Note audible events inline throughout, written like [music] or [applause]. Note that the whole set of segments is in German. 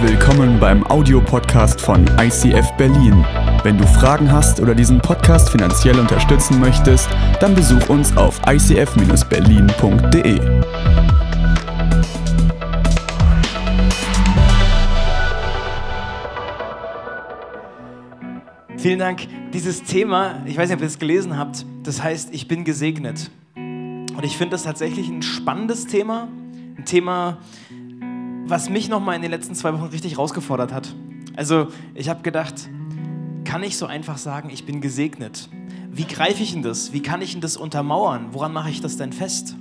Willkommen beim Audiopodcast von ICF Berlin. Wenn du Fragen hast oder diesen Podcast finanziell unterstützen möchtest, dann besuch uns auf icf-berlin.de. Vielen Dank. Dieses Thema, ich weiß nicht, ob ihr es gelesen habt, das heißt, ich bin gesegnet. Und ich finde das tatsächlich ein spannendes Thema, ein Thema, was mich nochmal in den letzten zwei Wochen richtig rausgefordert hat. Also ich habe gedacht, kann ich so einfach sagen, ich bin gesegnet? Wie greife ich denn das? Wie kann ich denn das untermauern? Woran mache ich das denn fest?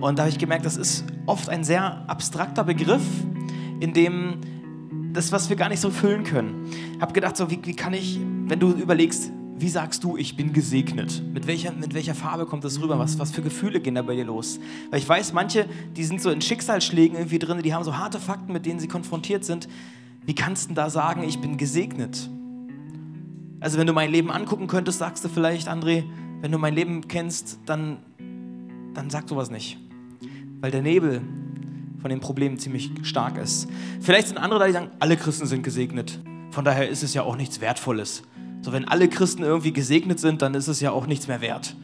Und da habe ich gemerkt, das ist oft ein sehr abstrakter Begriff, in dem das, was wir gar nicht so füllen können. Ich habe gedacht, so, wie, wie kann ich, wenn du überlegst, wie sagst du, ich bin gesegnet? Mit welcher, mit welcher Farbe kommt das rüber? Was, was für Gefühle gehen da bei dir los? Weil ich weiß, manche, die sind so in Schicksalsschlägen irgendwie drin, die haben so harte Fakten, mit denen sie konfrontiert sind. Wie kannst du da sagen, ich bin gesegnet? Also wenn du mein Leben angucken könntest, sagst du vielleicht, André, wenn du mein Leben kennst, dann, dann sag sowas nicht. Weil der Nebel von den Problemen ziemlich stark ist. Vielleicht sind andere da, die sagen, alle Christen sind gesegnet. Von daher ist es ja auch nichts Wertvolles. So, wenn alle Christen irgendwie gesegnet sind, dann ist es ja auch nichts mehr wert.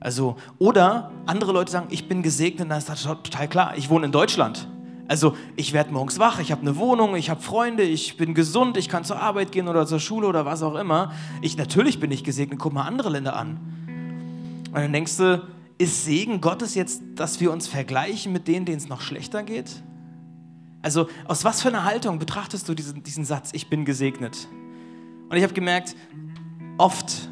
Also, oder andere Leute sagen, ich bin gesegnet, dann ist das total klar. Ich wohne in Deutschland. Also, ich werde morgens wach, ich habe eine Wohnung, ich habe Freunde, ich bin gesund, ich kann zur Arbeit gehen oder zur Schule oder was auch immer. Ich, natürlich bin ich gesegnet. Guck mal andere Länder an. Und dann denkst du, ist Segen Gottes jetzt, dass wir uns vergleichen mit denen, denen es noch schlechter geht? Also, aus was für einer Haltung betrachtest du diesen, diesen Satz, ich bin gesegnet? Und ich habe gemerkt, oft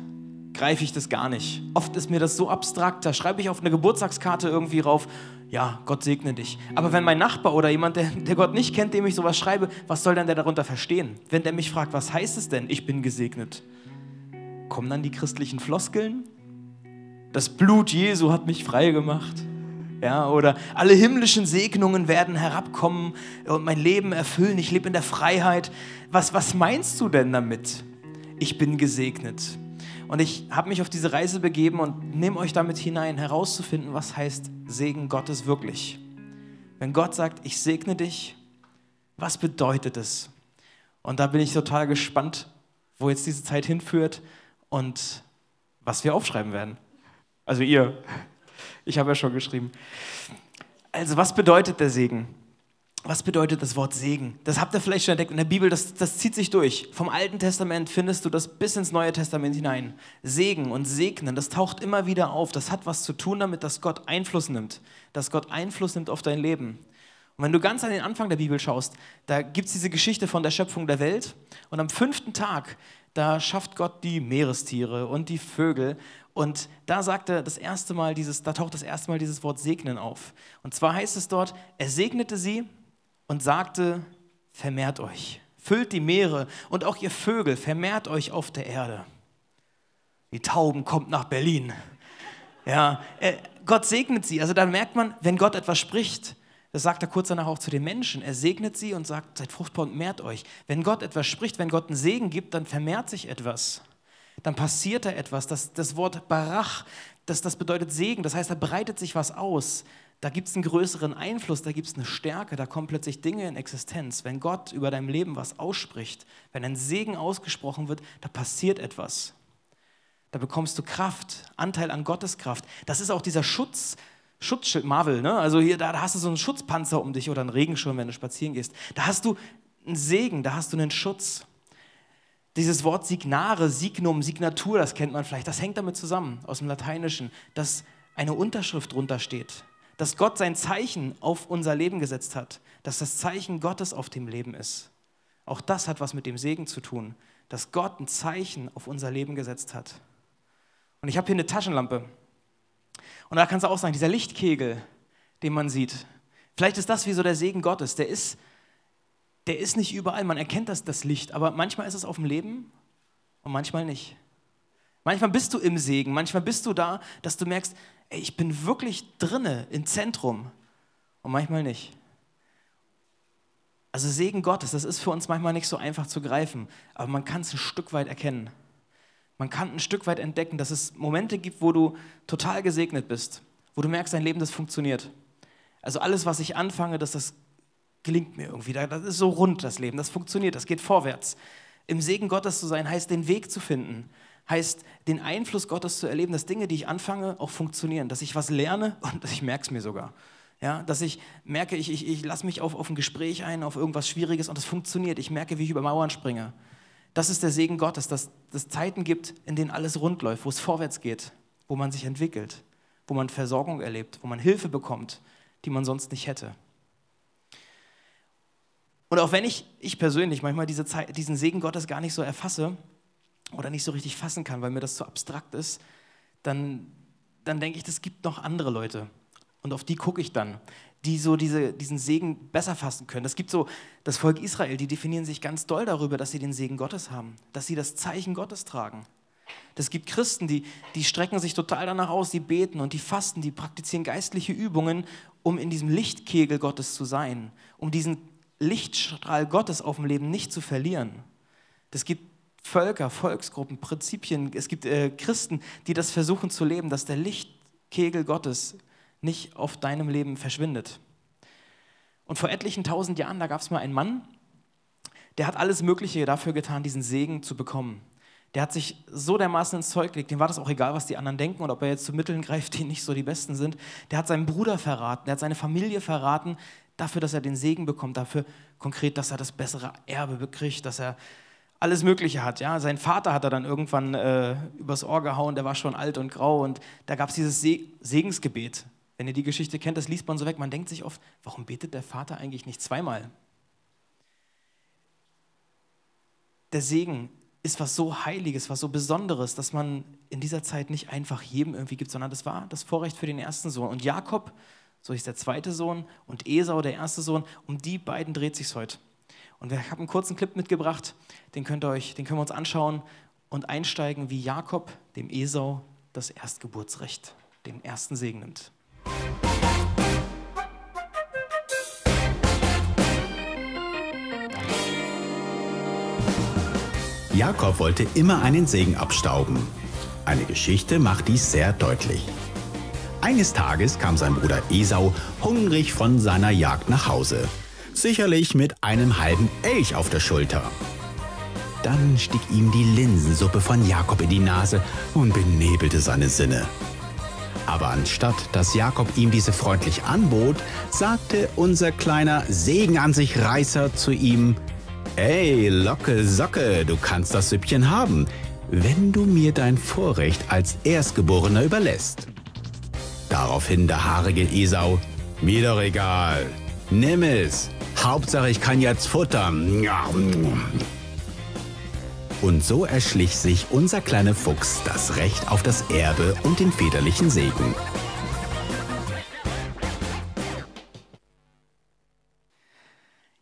greife ich das gar nicht. Oft ist mir das so abstrakt. Da schreibe ich auf eine Geburtstagskarte irgendwie rauf, ja, Gott segne dich. Aber wenn mein Nachbar oder jemand, der, der Gott nicht kennt, dem ich sowas schreibe, was soll denn der darunter verstehen? Wenn der mich fragt, was heißt es denn, ich bin gesegnet? Kommen dann die christlichen Floskeln? Das Blut Jesu hat mich frei gemacht. Ja, oder alle himmlischen Segnungen werden herabkommen und mein Leben erfüllen. Ich lebe in der Freiheit. Was, was meinst du denn damit? Ich bin gesegnet. Und ich habe mich auf diese Reise begeben und nehme euch damit hinein, herauszufinden, was heißt Segen Gottes wirklich. Wenn Gott sagt, ich segne dich, was bedeutet es? Und da bin ich total gespannt, wo jetzt diese Zeit hinführt und was wir aufschreiben werden. Also ihr. Ich habe ja schon geschrieben. Also was bedeutet der Segen? Was bedeutet das Wort Segen? Das habt ihr vielleicht schon entdeckt in der Bibel, das, das zieht sich durch. Vom Alten Testament findest du das bis ins Neue Testament hinein. Segen und Segnen, das taucht immer wieder auf. Das hat was zu tun damit, dass Gott Einfluss nimmt. Dass Gott Einfluss nimmt auf dein Leben. Und wenn du ganz an den Anfang der Bibel schaust, da gibt es diese Geschichte von der Schöpfung der Welt. Und am fünften Tag, da schafft Gott die Meerestiere und die Vögel. Und da sagt er das erste Mal dieses, da taucht das erste Mal dieses Wort segnen auf. Und zwar heißt es dort, er segnete sie und sagte, vermehrt euch, füllt die Meere und auch ihr Vögel, vermehrt euch auf der Erde. Die Tauben kommt nach Berlin. Ja, Gott segnet sie. Also da merkt man, wenn Gott etwas spricht, das sagt er kurz danach auch zu den Menschen. Er segnet sie und sagt, seid fruchtbar und mehrt euch. Wenn Gott etwas spricht, wenn Gott einen Segen gibt, dann vermehrt sich etwas dann passiert da etwas. Das, das Wort Barach, das, das bedeutet Segen, das heißt, da breitet sich was aus. Da gibt es einen größeren Einfluss, da gibt es eine Stärke, da kommen plötzlich Dinge in Existenz. Wenn Gott über dein Leben was ausspricht, wenn ein Segen ausgesprochen wird, da passiert etwas. Da bekommst du Kraft, Anteil an Gottes Kraft. Das ist auch dieser Schutz, Schutzschild, Marvel, ne? Also hier, da hast du so einen Schutzpanzer um dich oder einen Regenschirm, wenn du spazieren gehst. Da hast du einen Segen, da hast du einen Schutz. Dieses Wort Signare, Signum, Signatur, das kennt man vielleicht, das hängt damit zusammen aus dem Lateinischen, dass eine Unterschrift drunter steht, dass Gott sein Zeichen auf unser Leben gesetzt hat, dass das Zeichen Gottes auf dem Leben ist. Auch das hat was mit dem Segen zu tun, dass Gott ein Zeichen auf unser Leben gesetzt hat. Und ich habe hier eine Taschenlampe. Und da kannst du auch sagen, dieser Lichtkegel, den man sieht, vielleicht ist das wie so der Segen Gottes, der ist der ist nicht überall. Man erkennt das, das Licht, aber manchmal ist es auf dem Leben und manchmal nicht. Manchmal bist du im Segen, manchmal bist du da, dass du merkst, ey, ich bin wirklich drinne im Zentrum und manchmal nicht. Also Segen Gottes, das ist für uns manchmal nicht so einfach zu greifen, aber man kann es ein Stück weit erkennen. Man kann ein Stück weit entdecken, dass es Momente gibt, wo du total gesegnet bist, wo du merkst, dein Leben, das funktioniert. Also alles, was ich anfange, dass das gelingt mir irgendwie. Das ist so rund, das Leben, das funktioniert, das geht vorwärts. Im Segen Gottes zu sein, heißt den Weg zu finden, heißt den Einfluss Gottes zu erleben, dass Dinge, die ich anfange, auch funktionieren, dass ich was lerne und [laughs] ich merke es mir sogar. Ja, dass ich merke, ich, ich, ich lasse mich auf, auf ein Gespräch ein, auf irgendwas Schwieriges und es funktioniert. Ich merke, wie ich über Mauern springe. Das ist der Segen Gottes, dass es Zeiten gibt, in denen alles rund läuft, wo es vorwärts geht, wo man sich entwickelt, wo man Versorgung erlebt, wo man Hilfe bekommt, die man sonst nicht hätte. Und auch wenn ich, ich persönlich manchmal diese Zeit, diesen Segen Gottes gar nicht so erfasse oder nicht so richtig fassen kann, weil mir das zu abstrakt ist, dann, dann denke ich, es gibt noch andere Leute. Und auf die gucke ich dann, die so diese, diesen Segen besser fassen können. Es gibt so das Volk Israel, die definieren sich ganz doll darüber, dass sie den Segen Gottes haben, dass sie das Zeichen Gottes tragen. Es gibt Christen, die, die strecken sich total danach aus, die beten und die fasten, die praktizieren geistliche Übungen, um in diesem Lichtkegel Gottes zu sein, um diesen Lichtstrahl Gottes auf dem Leben nicht zu verlieren. Es gibt Völker, Volksgruppen, Prinzipien, es gibt äh, Christen, die das versuchen zu leben, dass der Lichtkegel Gottes nicht auf deinem Leben verschwindet. Und vor etlichen tausend Jahren, da gab es mal einen Mann, der hat alles Mögliche dafür getan, diesen Segen zu bekommen. Der hat sich so dermaßen ins Zeug gelegt, dem war das auch egal, was die anderen denken und ob er jetzt zu Mitteln greift, die nicht so die besten sind. Der hat seinen Bruder verraten, der hat seine Familie verraten, dafür, dass er den Segen bekommt, dafür konkret, dass er das bessere Erbe bekriegt, dass er alles Mögliche hat. Ja? Sein Vater hat er dann irgendwann äh, übers Ohr gehauen, der war schon alt und grau und da gab es dieses Se Segensgebet. Wenn ihr die Geschichte kennt, das liest man so weg. Man denkt sich oft, warum betet der Vater eigentlich nicht zweimal? Der Segen ist was so Heiliges, was so Besonderes, dass man in dieser Zeit nicht einfach jedem irgendwie gibt, sondern das war das Vorrecht für den ersten Sohn. Und Jakob so ist der zweite Sohn und Esau der erste Sohn. Um die beiden dreht sich heute. Und ich habe einen kurzen Clip mitgebracht, den, könnt ihr euch, den können wir uns anschauen und einsteigen, wie Jakob dem Esau das Erstgeburtsrecht, den ersten Segen nimmt. Jakob wollte immer einen Segen abstauben. Eine Geschichte macht dies sehr deutlich. Eines Tages kam sein Bruder Esau hungrig von seiner Jagd nach Hause. Sicherlich mit einem halben Elch auf der Schulter. Dann stieg ihm die Linsensuppe von Jakob in die Nase und benebelte seine Sinne. Aber anstatt dass Jakob ihm diese freundlich anbot, sagte unser kleiner Segen an sich Reißer zu ihm, Ey, Locke, Socke, du kannst das Süppchen haben, wenn du mir dein Vorrecht als Erstgeborener überlässt. Daraufhin der haarige Esau. Mir doch egal. Nimm es. Hauptsache, ich kann jetzt futtern. Und so erschlich sich unser kleiner Fuchs das Recht auf das Erbe und den väterlichen Segen.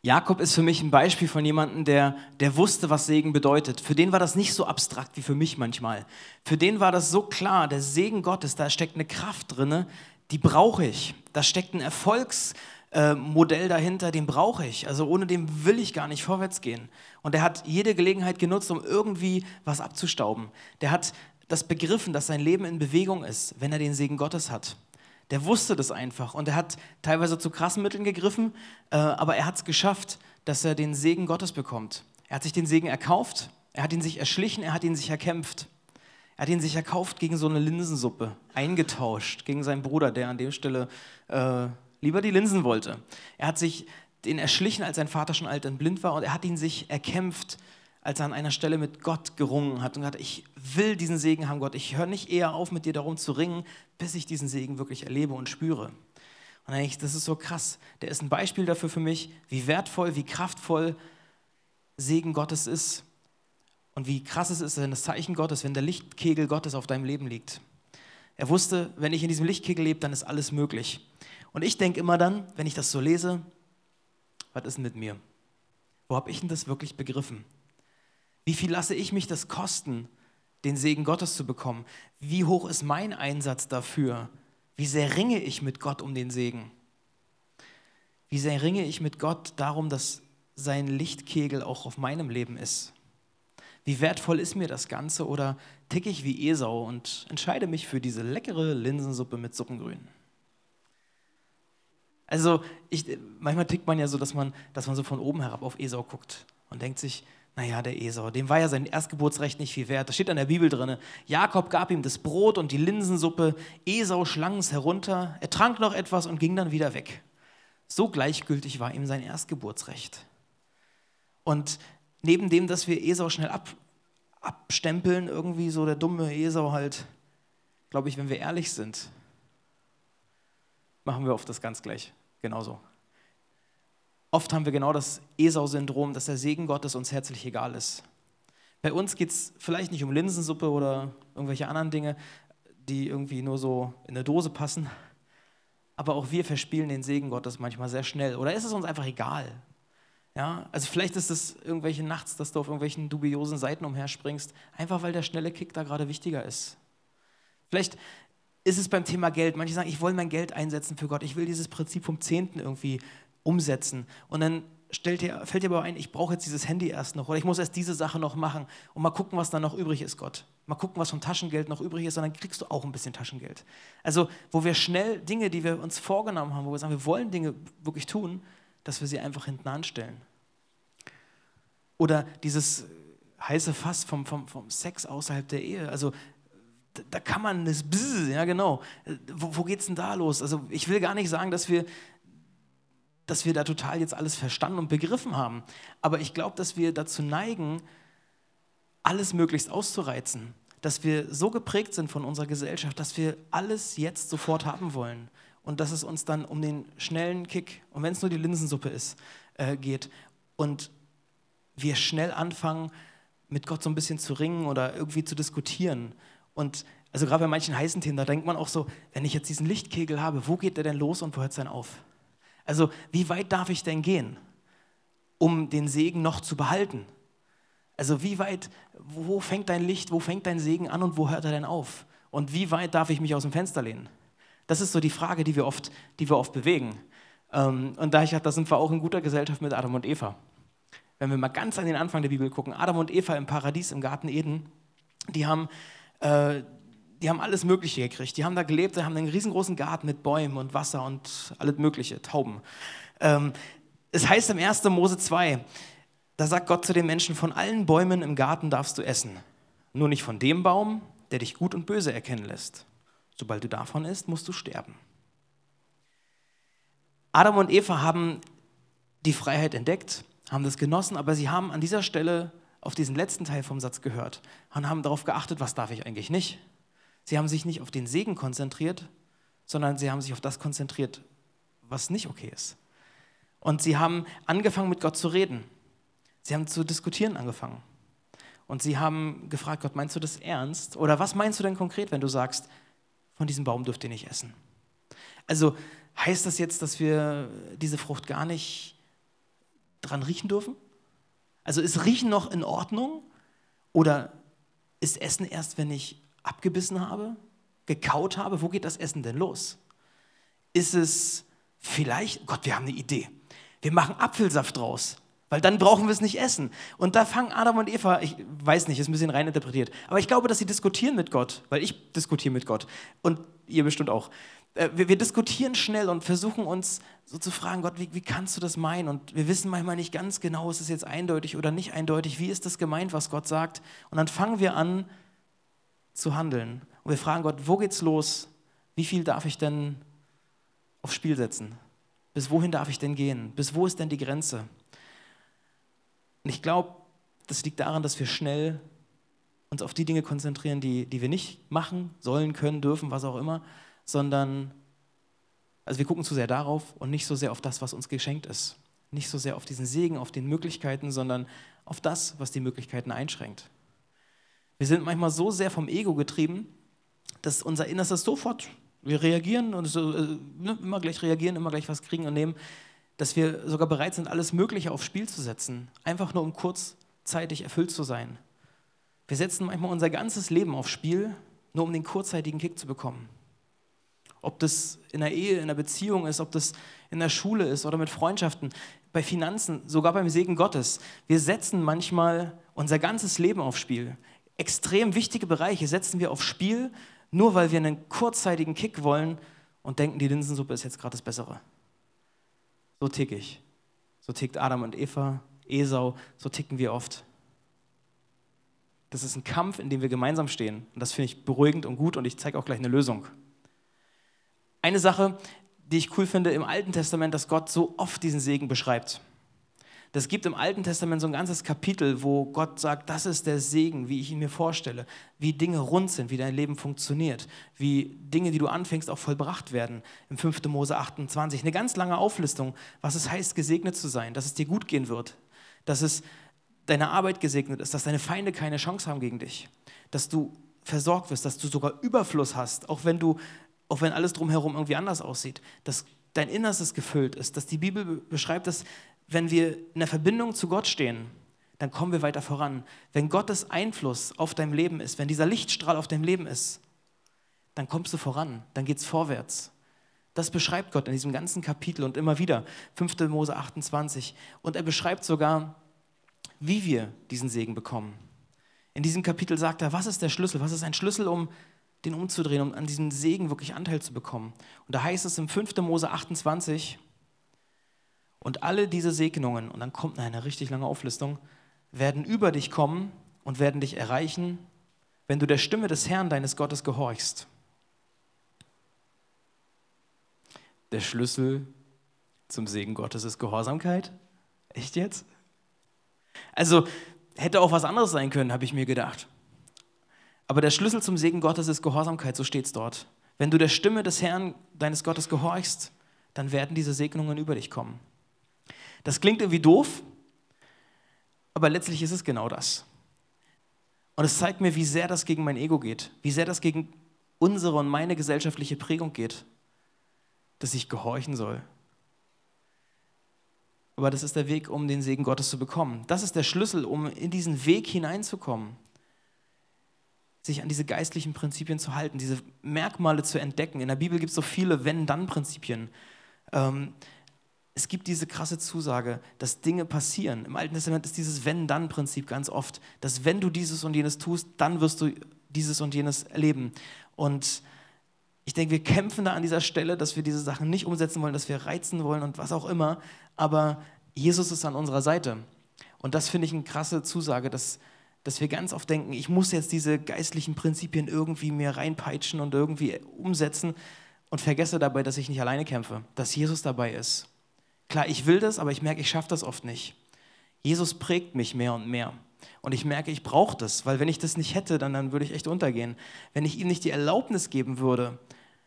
Jakob ist für mich ein Beispiel von jemandem, der, der wusste, was Segen bedeutet. Für den war das nicht so abstrakt wie für mich manchmal. Für den war das so klar, der Segen Gottes, da steckt eine Kraft drin, die brauche ich. Da steckt ein Erfolgsmodell dahinter, den brauche ich. Also ohne den will ich gar nicht vorwärts gehen. Und er hat jede Gelegenheit genutzt, um irgendwie was abzustauben. Der hat das begriffen, dass sein Leben in Bewegung ist, wenn er den Segen Gottes hat. Der wusste das einfach und er hat teilweise zu krassen Mitteln gegriffen, äh, aber er hat es geschafft, dass er den Segen Gottes bekommt. Er hat sich den Segen erkauft, er hat ihn sich erschlichen, er hat ihn sich erkämpft. Er hat ihn sich erkauft gegen so eine Linsensuppe, eingetauscht gegen seinen Bruder, der an der Stelle äh, lieber die Linsen wollte. Er hat sich den erschlichen, als sein Vater schon alt und blind war, und er hat ihn sich erkämpft als er an einer Stelle mit Gott gerungen hat und gesagt, ich will diesen Segen haben, Gott. Ich höre nicht eher auf, mit dir darum zu ringen, bis ich diesen Segen wirklich erlebe und spüre. Und dann das ist so krass. Der ist ein Beispiel dafür für mich, wie wertvoll, wie kraftvoll Segen Gottes ist. Und wie krass es ist, wenn das Zeichen Gottes, wenn der Lichtkegel Gottes auf deinem Leben liegt. Er wusste, wenn ich in diesem Lichtkegel lebe, dann ist alles möglich. Und ich denke immer dann, wenn ich das so lese, was ist denn mit mir? Wo habe ich denn das wirklich begriffen? Wie viel lasse ich mich das kosten, den Segen Gottes zu bekommen? Wie hoch ist mein Einsatz dafür? Wie sehr ringe ich mit Gott um den Segen? Wie sehr ringe ich mit Gott darum, dass sein Lichtkegel auch auf meinem Leben ist? Wie wertvoll ist mir das Ganze oder ticke ich wie Esau und entscheide mich für diese leckere Linsensuppe mit Suppengrün? Also ich, manchmal tickt man ja so, dass man, dass man so von oben herab auf Esau guckt und denkt sich, naja, der Esau, dem war ja sein Erstgeburtsrecht nicht viel wert. Das steht an der Bibel drin. Jakob gab ihm das Brot und die Linsensuppe, Esau schlang es herunter, er trank noch etwas und ging dann wieder weg. So gleichgültig war ihm sein Erstgeburtsrecht. Und neben dem, dass wir Esau schnell ab, abstempeln, irgendwie so der dumme Esau halt, glaube ich, wenn wir ehrlich sind, machen wir oft das ganz gleich. Genauso. Oft haben wir genau das Esau-Syndrom, dass der Segen Gottes uns herzlich egal ist. Bei uns geht es vielleicht nicht um Linsensuppe oder irgendwelche anderen Dinge, die irgendwie nur so in eine Dose passen, aber auch wir verspielen den Segen Gottes manchmal sehr schnell. Oder ist es uns einfach egal? Ja, also vielleicht ist es irgendwelche nachts, dass du auf irgendwelchen dubiosen Seiten umherspringst, einfach weil der schnelle Kick da gerade wichtiger ist. Vielleicht ist es beim Thema Geld. Manche sagen, ich will mein Geld einsetzen für Gott. Ich will dieses Prinzip vom Zehnten irgendwie umsetzen. Und dann dir, fällt dir aber ein, ich brauche jetzt dieses Handy erst noch oder ich muss erst diese Sache noch machen und mal gucken, was dann noch übrig ist, Gott. Mal gucken, was vom Taschengeld noch übrig ist und dann kriegst du auch ein bisschen Taschengeld. Also, wo wir schnell Dinge, die wir uns vorgenommen haben, wo wir sagen, wir wollen Dinge wirklich tun, dass wir sie einfach hinten anstellen. Oder dieses heiße Fass vom, vom, vom Sex außerhalb der Ehe. Also da kann man das, ja genau, wo, wo geht's denn da los? Also ich will gar nicht sagen, dass wir, dass wir da total jetzt alles verstanden und begriffen haben, aber ich glaube, dass wir dazu neigen, alles möglichst auszureizen, dass wir so geprägt sind von unserer Gesellschaft, dass wir alles jetzt sofort haben wollen. Und dass es uns dann um den schnellen Kick, und wenn es nur die Linsensuppe ist, äh, geht. Und wir schnell anfangen, mit Gott so ein bisschen zu ringen oder irgendwie zu diskutieren. Und also gerade bei manchen heißen Themen, da denkt man auch so, wenn ich jetzt diesen Lichtkegel habe, wo geht der denn los und wo hört es denn auf? Also wie weit darf ich denn gehen, um den Segen noch zu behalten? Also wie weit, wo fängt dein Licht, wo fängt dein Segen an und wo hört er denn auf? Und wie weit darf ich mich aus dem Fenster lehnen? Das ist so die Frage, die wir oft, die wir oft bewegen. Ähm, und da ich da sind wir auch in guter Gesellschaft mit Adam und Eva. Wenn wir mal ganz an den Anfang der Bibel gucken, Adam und Eva im Paradies, im Garten Eden, die haben äh, die haben alles Mögliche gekriegt. Die haben da gelebt, die haben einen riesengroßen Garten mit Bäumen und Wasser und alles Mögliche, Tauben. Ähm, es heißt im 1. Mose 2, da sagt Gott zu den Menschen, von allen Bäumen im Garten darfst du essen, nur nicht von dem Baum, der dich gut und böse erkennen lässt. Sobald du davon isst, musst du sterben. Adam und Eva haben die Freiheit entdeckt, haben das genossen, aber sie haben an dieser Stelle auf diesen letzten Teil vom Satz gehört und haben darauf geachtet, was darf ich eigentlich nicht. Sie haben sich nicht auf den Segen konzentriert, sondern sie haben sich auf das konzentriert, was nicht okay ist. Und sie haben angefangen, mit Gott zu reden. Sie haben zu diskutieren angefangen. Und sie haben gefragt, Gott, meinst du das ernst? Oder was meinst du denn konkret, wenn du sagst, von diesem Baum dürft ihr nicht essen? Also heißt das jetzt, dass wir diese Frucht gar nicht dran riechen dürfen? Also ist Riechen noch in Ordnung? Oder ist Essen erst, wenn ich abgebissen habe, gekaut habe? Wo geht das Essen denn los? Ist es vielleicht, Gott, wir haben eine Idee. Wir machen Apfelsaft draus, weil dann brauchen wir es nicht essen. Und da fangen Adam und Eva, ich weiß nicht, ist ein bisschen rein interpretiert, aber ich glaube, dass sie diskutieren mit Gott, weil ich diskutiere mit Gott und ihr bestimmt auch. Äh, wir, wir, diskutieren schnell und versuchen uns so zu fragen, Gott, wie, wie kannst du das meinen? Und wir wissen manchmal nicht ganz genau, ist es jetzt eindeutig oder nicht eindeutig, wie ist das gemeint, was Gott sagt? Und dann fangen wir an zu handeln. Und wir fragen Gott, wo geht's los? Wie viel darf ich denn aufs Spiel setzen? Bis wohin darf ich denn gehen? Bis wo ist denn die Grenze? Und ich glaube, das liegt daran, dass wir schnell uns auf die Dinge konzentrieren, die, die wir nicht machen sollen, können, dürfen, was auch immer, sondern also wir gucken zu sehr darauf und nicht so sehr auf das, was uns geschenkt ist. Nicht so sehr auf diesen Segen, auf den Möglichkeiten, sondern auf das, was die Möglichkeiten einschränkt. Wir sind manchmal so sehr vom Ego getrieben, dass unser Innerstes sofort, wir reagieren und so, äh, ne, immer gleich reagieren, immer gleich was kriegen und nehmen, dass wir sogar bereit sind, alles Mögliche aufs Spiel zu setzen, einfach nur um kurzzeitig erfüllt zu sein. Wir setzen manchmal unser ganzes Leben aufs Spiel, nur um den kurzzeitigen Kick zu bekommen. Ob das in der Ehe, in der Beziehung ist, ob das in der Schule ist oder mit Freundschaften, bei Finanzen, sogar beim Segen Gottes. Wir setzen manchmal unser ganzes Leben aufs Spiel. Extrem wichtige Bereiche setzen wir aufs Spiel, nur weil wir einen kurzzeitigen Kick wollen und denken, die Linsensuppe ist jetzt gerade das Bessere. So tick ich. So tickt Adam und Eva, Esau, so ticken wir oft. Das ist ein Kampf, in dem wir gemeinsam stehen. Und das finde ich beruhigend und gut und ich zeige auch gleich eine Lösung. Eine Sache, die ich cool finde im Alten Testament, dass Gott so oft diesen Segen beschreibt. Das gibt im Alten Testament so ein ganzes Kapitel, wo Gott sagt, das ist der Segen, wie ich ihn mir vorstelle, wie Dinge rund sind, wie dein Leben funktioniert, wie Dinge, die du anfängst, auch vollbracht werden. Im 5. Mose 28. Eine ganz lange Auflistung, was es heißt, gesegnet zu sein, dass es dir gut gehen wird, dass es deine Arbeit gesegnet ist, dass deine Feinde keine Chance haben gegen dich, dass du versorgt wirst, dass du sogar Überfluss hast, auch wenn du, auch wenn alles drumherum irgendwie anders aussieht, dass dein Innerstes gefüllt ist, dass die Bibel beschreibt, dass wenn wir in der Verbindung zu Gott stehen, dann kommen wir weiter voran. Wenn Gottes Einfluss auf dein Leben ist, wenn dieser Lichtstrahl auf deinem Leben ist, dann kommst du voran, dann geht es vorwärts. Das beschreibt Gott in diesem ganzen Kapitel und immer wieder, 5. Mose 28. Und er beschreibt sogar, wie wir diesen Segen bekommen. In diesem Kapitel sagt er, was ist der Schlüssel? Was ist ein Schlüssel, um den umzudrehen, um an diesem Segen wirklich Anteil zu bekommen? Und da heißt es im 5. Mose 28, und alle diese Segnungen, und dann kommt eine richtig lange Auflistung, werden über dich kommen und werden dich erreichen, wenn du der Stimme des Herrn deines Gottes gehorchst. Der Schlüssel zum Segen Gottes ist Gehorsamkeit? Echt jetzt? Also hätte auch was anderes sein können, habe ich mir gedacht. Aber der Schlüssel zum Segen Gottes ist Gehorsamkeit, so steht es dort. Wenn du der Stimme des Herrn deines Gottes gehorchst, dann werden diese Segnungen über dich kommen. Das klingt irgendwie doof, aber letztlich ist es genau das. Und es zeigt mir, wie sehr das gegen mein Ego geht, wie sehr das gegen unsere und meine gesellschaftliche Prägung geht, dass ich gehorchen soll. Aber das ist der Weg, um den Segen Gottes zu bekommen. Das ist der Schlüssel, um in diesen Weg hineinzukommen, sich an diese geistlichen Prinzipien zu halten, diese Merkmale zu entdecken. In der Bibel gibt es so viele Wenn-Dann-Prinzipien. Ähm, es gibt diese krasse Zusage, dass Dinge passieren. Im Alten Testament ist dieses Wenn-Dann-Prinzip ganz oft, dass wenn du dieses und jenes tust, dann wirst du dieses und jenes erleben. Und ich denke, wir kämpfen da an dieser Stelle, dass wir diese Sachen nicht umsetzen wollen, dass wir reizen wollen und was auch immer. Aber Jesus ist an unserer Seite. Und das finde ich eine krasse Zusage, dass, dass wir ganz oft denken, ich muss jetzt diese geistlichen Prinzipien irgendwie mir reinpeitschen und irgendwie umsetzen und vergesse dabei, dass ich nicht alleine kämpfe, dass Jesus dabei ist. Klar, ich will das, aber ich merke, ich schaffe das oft nicht. Jesus prägt mich mehr und mehr. Und ich merke, ich brauche das, weil wenn ich das nicht hätte, dann, dann würde ich echt untergehen. Wenn ich ihm nicht die Erlaubnis geben würde,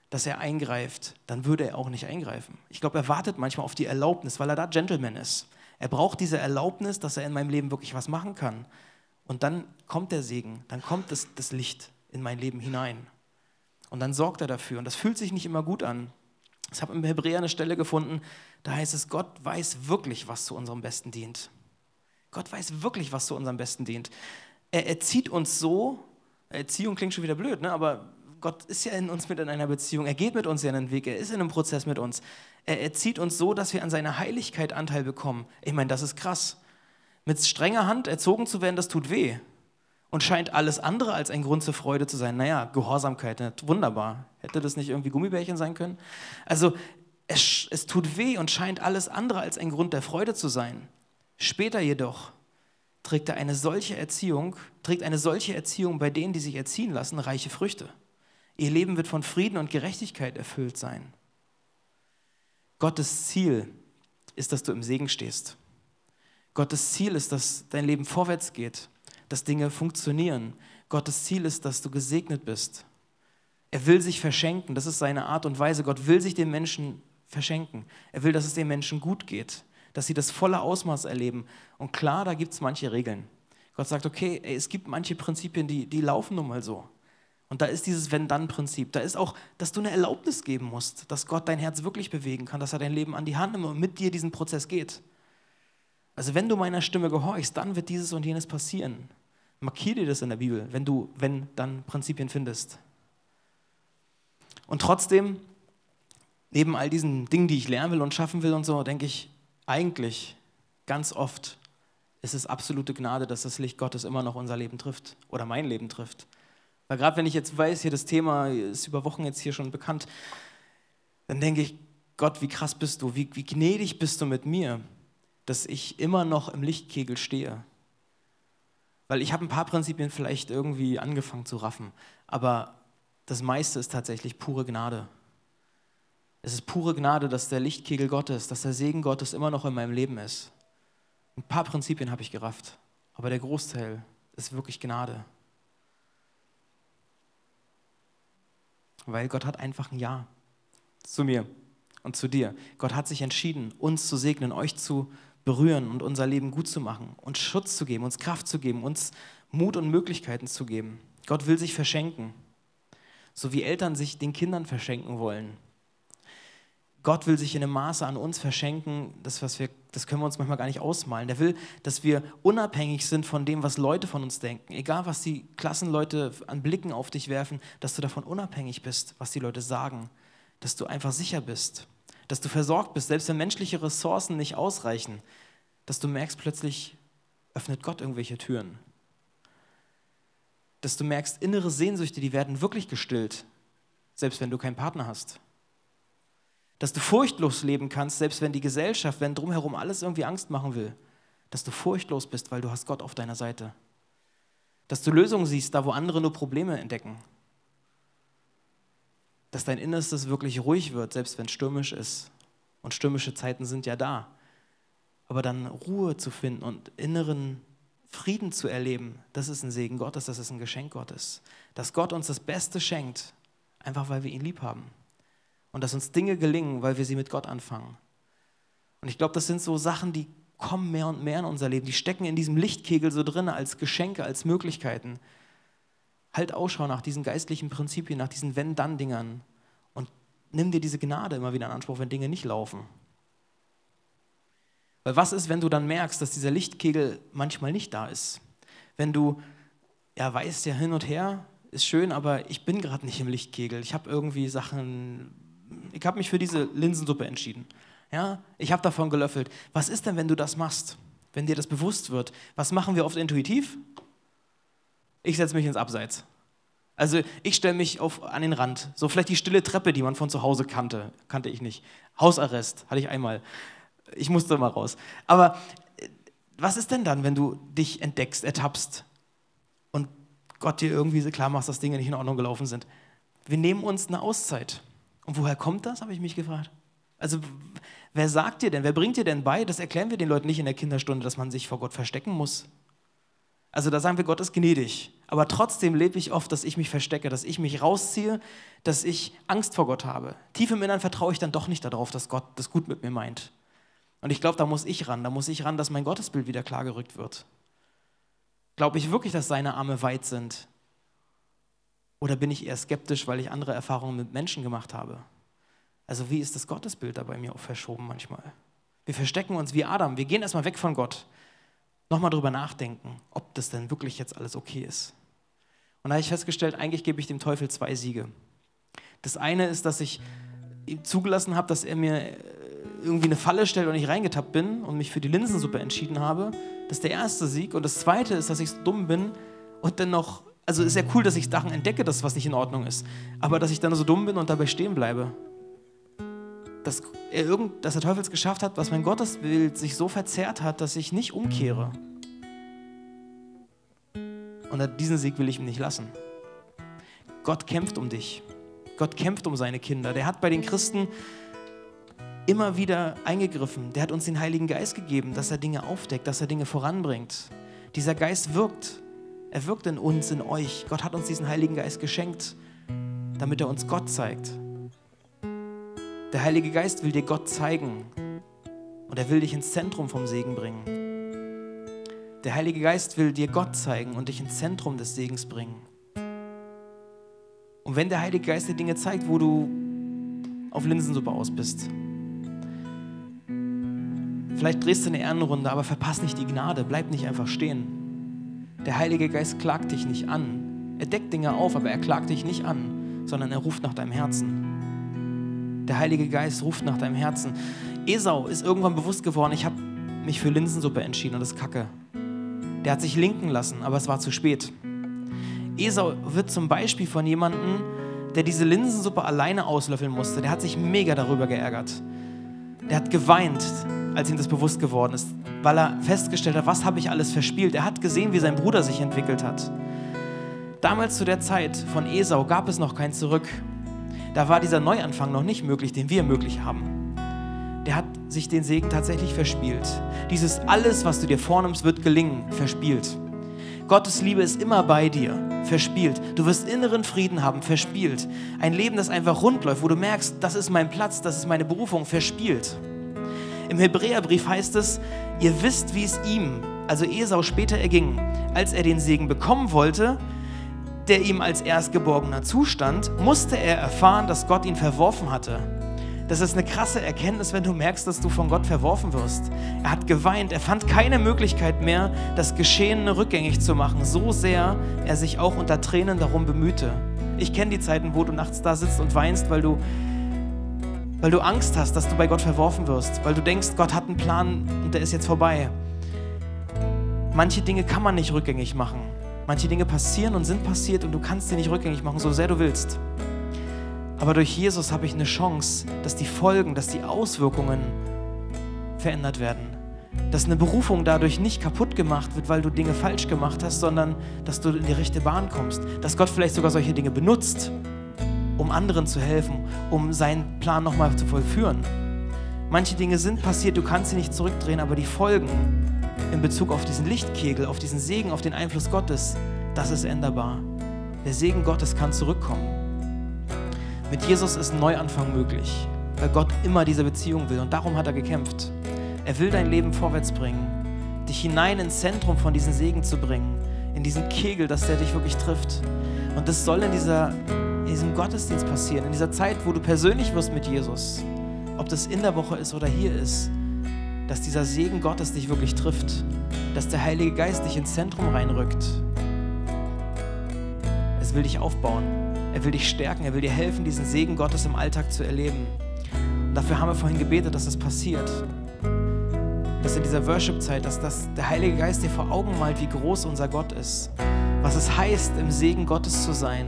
dass er eingreift, dann würde er auch nicht eingreifen. Ich glaube, er wartet manchmal auf die Erlaubnis, weil er da Gentleman ist. Er braucht diese Erlaubnis, dass er in meinem Leben wirklich was machen kann. Und dann kommt der Segen, dann kommt das, das Licht in mein Leben hinein. Und dann sorgt er dafür. Und das fühlt sich nicht immer gut an. Ich habe im Hebräer eine Stelle gefunden, da heißt es, Gott weiß wirklich, was zu unserem Besten dient. Gott weiß wirklich, was zu unserem Besten dient. Er erzieht uns so, Erziehung klingt schon wieder blöd, ne? aber Gott ist ja in uns mit in einer Beziehung, er geht mit uns ja in einen Weg, er ist in einem Prozess mit uns. Er erzieht uns so, dass wir an seiner Heiligkeit Anteil bekommen. Ich meine, das ist krass. Mit strenger Hand erzogen zu werden, das tut weh und scheint alles andere als ein Grund zur Freude zu sein. Naja, Gehorsamkeit, ne? wunderbar. Hätte das nicht irgendwie Gummibärchen sein können? Also es, es tut weh und scheint alles andere als ein Grund der Freude zu sein. Später jedoch trägt er eine solche Erziehung, trägt eine solche Erziehung bei denen, die sich erziehen lassen, reiche Früchte. Ihr Leben wird von Frieden und Gerechtigkeit erfüllt sein. Gottes Ziel ist, dass du im Segen stehst. Gottes Ziel ist, dass dein Leben vorwärts geht dass Dinge funktionieren. Gottes Ziel ist, dass du gesegnet bist. Er will sich verschenken, das ist seine Art und Weise. Gott will sich den Menschen verschenken. Er will, dass es den Menschen gut geht, dass sie das volle Ausmaß erleben. Und klar, da gibt es manche Regeln. Gott sagt, okay, ey, es gibt manche Prinzipien, die, die laufen nun mal so. Und da ist dieses Wenn-Dann-Prinzip. Da ist auch, dass du eine Erlaubnis geben musst, dass Gott dein Herz wirklich bewegen kann, dass er dein Leben an die Hand nimmt und mit dir diesen Prozess geht. Also wenn du meiner Stimme gehorchst, dann wird dieses und jenes passieren. Markier dir das in der Bibel, wenn du, wenn dann Prinzipien findest. Und trotzdem, neben all diesen Dingen, die ich lernen will und schaffen will und so, denke ich, eigentlich ganz oft ist es absolute Gnade, dass das Licht Gottes immer noch unser Leben trifft oder mein Leben trifft. Weil gerade wenn ich jetzt weiß, hier das Thema ist über Wochen jetzt hier schon bekannt, dann denke ich, Gott, wie krass bist du, wie, wie gnädig bist du mit mir, dass ich immer noch im Lichtkegel stehe. Weil ich habe ein paar Prinzipien vielleicht irgendwie angefangen zu raffen, aber das meiste ist tatsächlich pure Gnade. Es ist pure Gnade, dass der Lichtkegel Gottes, dass der Segen Gottes immer noch in meinem Leben ist. Ein paar Prinzipien habe ich gerafft, aber der Großteil ist wirklich Gnade. Weil Gott hat einfach ein Ja zu mir und zu dir. Gott hat sich entschieden, uns zu segnen, euch zu berühren und unser Leben gut zu machen, uns Schutz zu geben, uns Kraft zu geben, uns Mut und Möglichkeiten zu geben. Gott will sich verschenken, so wie Eltern sich den Kindern verschenken wollen. Gott will sich in einem Maße an uns verschenken, das, was wir, das können wir uns manchmal gar nicht ausmalen. Der will, dass wir unabhängig sind von dem, was Leute von uns denken. Egal, was die Klassenleute an Blicken auf dich werfen, dass du davon unabhängig bist, was die Leute sagen. Dass du einfach sicher bist dass du versorgt bist, selbst wenn menschliche Ressourcen nicht ausreichen, dass du merkst plötzlich, öffnet Gott irgendwelche Türen. Dass du merkst, innere Sehnsüchte, die werden wirklich gestillt, selbst wenn du keinen Partner hast. Dass du furchtlos leben kannst, selbst wenn die Gesellschaft, wenn drumherum alles irgendwie Angst machen will. Dass du furchtlos bist, weil du hast Gott auf deiner Seite. Dass du Lösungen siehst, da wo andere nur Probleme entdecken dass dein Innerstes wirklich ruhig wird, selbst wenn es stürmisch ist. Und stürmische Zeiten sind ja da. Aber dann Ruhe zu finden und inneren Frieden zu erleben, das ist ein Segen Gottes, das ist ein Geschenk Gottes. Dass Gott uns das Beste schenkt, einfach weil wir ihn lieb haben. Und dass uns Dinge gelingen, weil wir sie mit Gott anfangen. Und ich glaube, das sind so Sachen, die kommen mehr und mehr in unser Leben. Die stecken in diesem Lichtkegel so drin als Geschenke, als Möglichkeiten halt Ausschau nach diesen geistlichen Prinzipien, nach diesen Wenn-Dann-Dingern und nimm dir diese Gnade immer wieder in Anspruch, wenn Dinge nicht laufen. Weil was ist, wenn du dann merkst, dass dieser Lichtkegel manchmal nicht da ist? Wenn du, ja, weißt ja hin und her, ist schön, aber ich bin gerade nicht im Lichtkegel. Ich habe irgendwie Sachen, ich habe mich für diese Linsensuppe entschieden. Ja, ich habe davon gelöffelt. Was ist denn, wenn du das machst? Wenn dir das bewusst wird? Was machen wir oft intuitiv? ich setze mich ins Abseits. Also ich stelle mich auf, an den Rand. So vielleicht die stille Treppe, die man von zu Hause kannte. Kannte ich nicht. Hausarrest hatte ich einmal. Ich musste mal raus. Aber äh, was ist denn dann, wenn du dich entdeckst, ertappst und Gott dir irgendwie klar machst, dass Dinge nicht in Ordnung gelaufen sind? Wir nehmen uns eine Auszeit. Und woher kommt das, habe ich mich gefragt. Also wer sagt dir denn, wer bringt dir denn bei, das erklären wir den Leuten nicht in der Kinderstunde, dass man sich vor Gott verstecken muss. Also da sagen wir, Gott ist gnädig. Aber trotzdem lebe ich oft, dass ich mich verstecke, dass ich mich rausziehe, dass ich Angst vor Gott habe. Tief im Innern vertraue ich dann doch nicht darauf, dass Gott das gut mit mir meint. Und ich glaube, da muss ich ran, da muss ich ran, dass mein Gottesbild wieder klargerückt wird. Glaube ich wirklich, dass seine Arme weit sind? Oder bin ich eher skeptisch, weil ich andere Erfahrungen mit Menschen gemacht habe? Also wie ist das Gottesbild da bei mir auch verschoben manchmal? Wir verstecken uns wie Adam, wir gehen erstmal weg von Gott nochmal drüber nachdenken, ob das denn wirklich jetzt alles okay ist. Und da habe ich festgestellt, eigentlich gebe ich dem Teufel zwei Siege. Das eine ist, dass ich ihm zugelassen habe, dass er mir äh, irgendwie eine Falle stellt und ich reingetappt bin und mich für die Linsensuppe entschieden habe. Das ist der erste Sieg. Und das zweite ist, dass ich so dumm bin und dann noch, also ist ja cool, dass ich Sachen entdecke, dass was nicht in Ordnung ist. Aber dass ich dann so dumm bin und dabei stehen bleibe dass, er irgend, dass der Teufel es geschafft hat, was mein Gottesbild sich so verzerrt hat, dass ich nicht umkehre. Und diesen Sieg will ich ihm nicht lassen. Gott kämpft um dich. Gott kämpft um seine Kinder. Der hat bei den Christen immer wieder eingegriffen. Der hat uns den Heiligen Geist gegeben, dass er Dinge aufdeckt, dass er Dinge voranbringt. Dieser Geist wirkt. Er wirkt in uns, in euch. Gott hat uns diesen Heiligen Geist geschenkt, damit er uns Gott zeigt. Der Heilige Geist will dir Gott zeigen und er will dich ins Zentrum vom Segen bringen. Der Heilige Geist will dir Gott zeigen und dich ins Zentrum des Segens bringen. Und wenn der Heilige Geist dir Dinge zeigt, wo du auf Linsensuppe aus bist, vielleicht drehst du eine Ehrenrunde, aber verpass nicht die Gnade, bleib nicht einfach stehen. Der Heilige Geist klagt dich nicht an. Er deckt Dinge auf, aber er klagt dich nicht an, sondern er ruft nach deinem Herzen. Der Heilige Geist ruft nach deinem Herzen. Esau ist irgendwann bewusst geworden, ich habe mich für Linsensuppe entschieden und das ist Kacke. Der hat sich linken lassen, aber es war zu spät. Esau wird zum Beispiel von jemandem, der diese Linsensuppe alleine auslöffeln musste, der hat sich mega darüber geärgert. Der hat geweint, als ihm das bewusst geworden ist, weil er festgestellt hat, was habe ich alles verspielt. Er hat gesehen, wie sein Bruder sich entwickelt hat. Damals zu der Zeit von Esau gab es noch kein Zurück. Da war dieser Neuanfang noch nicht möglich, den wir möglich haben. Der hat sich den Segen tatsächlich verspielt. Dieses alles, was du dir vornimmst, wird gelingen, verspielt. Gottes Liebe ist immer bei dir, verspielt. Du wirst inneren Frieden haben, verspielt. Ein Leben, das einfach rund läuft, wo du merkst, das ist mein Platz, das ist meine Berufung, verspielt. Im Hebräerbrief heißt es, ihr wisst, wie es ihm, also Esau, später erging, als er den Segen bekommen wollte, der ihm als Erstgeborener zustand, musste er erfahren, dass Gott ihn verworfen hatte. Das ist eine krasse Erkenntnis, wenn du merkst, dass du von Gott verworfen wirst. Er hat geweint, er fand keine Möglichkeit mehr, das Geschehene rückgängig zu machen, so sehr er sich auch unter Tränen darum bemühte. Ich kenne die Zeiten, wo du nachts da sitzt und weinst, weil du, weil du Angst hast, dass du bei Gott verworfen wirst, weil du denkst, Gott hat einen Plan und der ist jetzt vorbei. Manche Dinge kann man nicht rückgängig machen. Manche Dinge passieren und sind passiert und du kannst sie nicht rückgängig machen, so sehr du willst. Aber durch Jesus habe ich eine Chance, dass die Folgen, dass die Auswirkungen verändert werden. Dass eine Berufung dadurch nicht kaputt gemacht wird, weil du Dinge falsch gemacht hast, sondern dass du in die rechte Bahn kommst. Dass Gott vielleicht sogar solche Dinge benutzt, um anderen zu helfen, um seinen Plan nochmal zu vollführen. Manche Dinge sind passiert, du kannst sie nicht zurückdrehen, aber die Folgen in Bezug auf diesen Lichtkegel, auf diesen Segen, auf den Einfluss Gottes, das ist änderbar. Der Segen Gottes kann zurückkommen. Mit Jesus ist ein Neuanfang möglich, weil Gott immer diese Beziehung will und darum hat er gekämpft. Er will dein Leben vorwärts bringen, dich hinein ins Zentrum von diesem Segen zu bringen, in diesen Kegel, dass der dich wirklich trifft. Und das soll in, dieser, diesem Gottesdienst passieren, in dieser Zeit, wo du persönlich wirst mit Jesus. Ob das in der Woche ist oder hier ist, dass dieser Segen Gottes dich wirklich trifft, dass der Heilige Geist dich ins Zentrum reinrückt. Es will dich aufbauen. Er will dich stärken, er will dir helfen, diesen Segen Gottes im Alltag zu erleben. Und dafür haben wir vorhin gebetet, dass das passiert. Dass in dieser Worship-Zeit, dass das, der Heilige Geist dir vor Augen malt, wie groß unser Gott ist. Was es heißt, im Segen Gottes zu sein.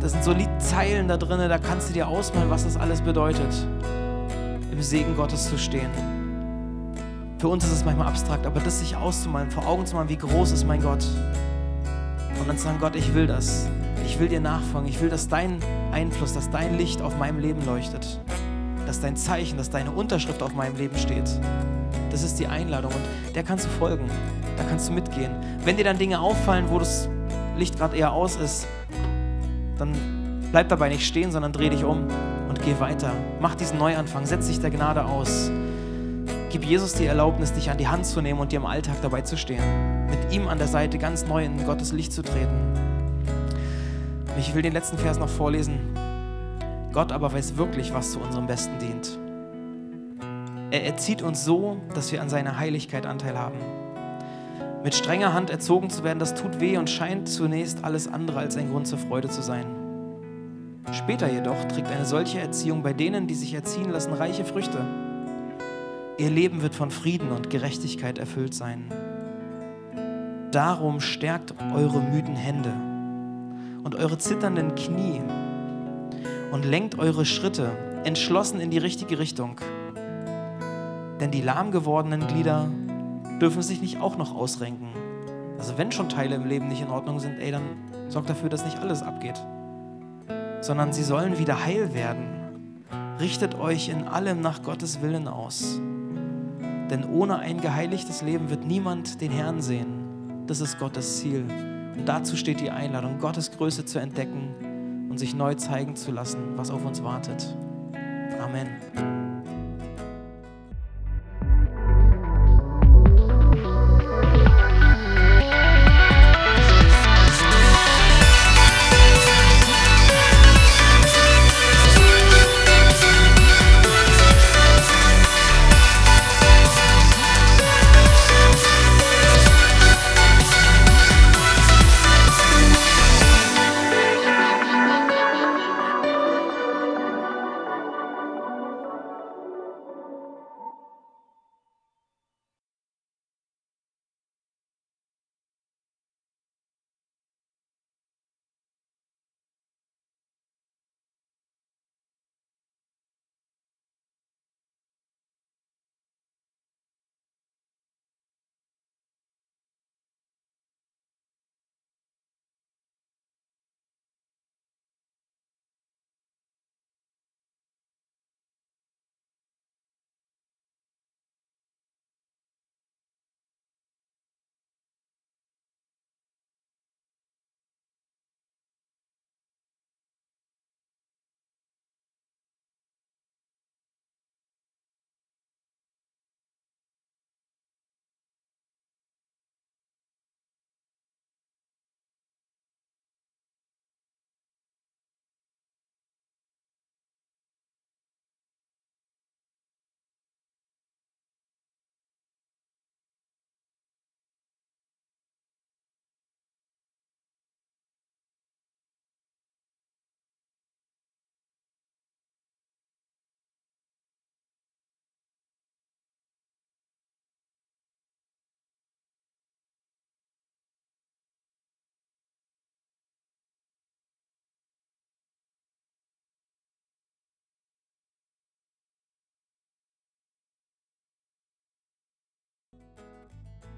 Das sind so Zeilen da drin, da kannst du dir ausmalen, was das alles bedeutet, im Segen Gottes zu stehen. Für uns ist es manchmal abstrakt, aber das sich auszumalen, vor Augen zu malen, wie groß ist mein Gott. Und dann zu sagen, Gott, ich will das. Ich will dir nachfolgen. Ich will, dass dein Einfluss, dass dein Licht auf meinem Leben leuchtet. Dass dein Zeichen, dass deine Unterschrift auf meinem Leben steht. Das ist die Einladung und der kannst du folgen. Da kannst du mitgehen. Wenn dir dann Dinge auffallen, wo das Licht gerade eher aus ist, dann bleib dabei nicht stehen, sondern dreh dich um und geh weiter. Mach diesen Neuanfang, setz dich der Gnade aus. Gib Jesus die Erlaubnis, dich an die Hand zu nehmen und dir im Alltag dabei zu stehen. Mit ihm an der Seite ganz neu in Gottes Licht zu treten. Ich will den letzten Vers noch vorlesen. Gott aber weiß wirklich, was zu unserem Besten dient. Er erzieht uns so, dass wir an seiner Heiligkeit Anteil haben. Mit strenger Hand erzogen zu werden, das tut weh und scheint zunächst alles andere als ein Grund zur Freude zu sein. Später jedoch trägt eine solche Erziehung bei denen, die sich erziehen lassen, reiche Früchte. Ihr Leben wird von Frieden und Gerechtigkeit erfüllt sein. Darum stärkt eure müden Hände und eure zitternden Knie und lenkt eure Schritte entschlossen in die richtige Richtung. Denn die lahm gewordenen Glieder dürfen sich nicht auch noch ausrenken. Also wenn schon Teile im Leben nicht in Ordnung sind, ey, dann sorgt dafür, dass nicht alles abgeht. Sondern sie sollen wieder heil werden. Richtet euch in allem nach Gottes Willen aus. Denn ohne ein geheiligtes Leben wird niemand den Herrn sehen. Das ist Gottes Ziel. Und dazu steht die Einladung, Gottes Größe zu entdecken und sich neu zeigen zu lassen, was auf uns wartet. Amen.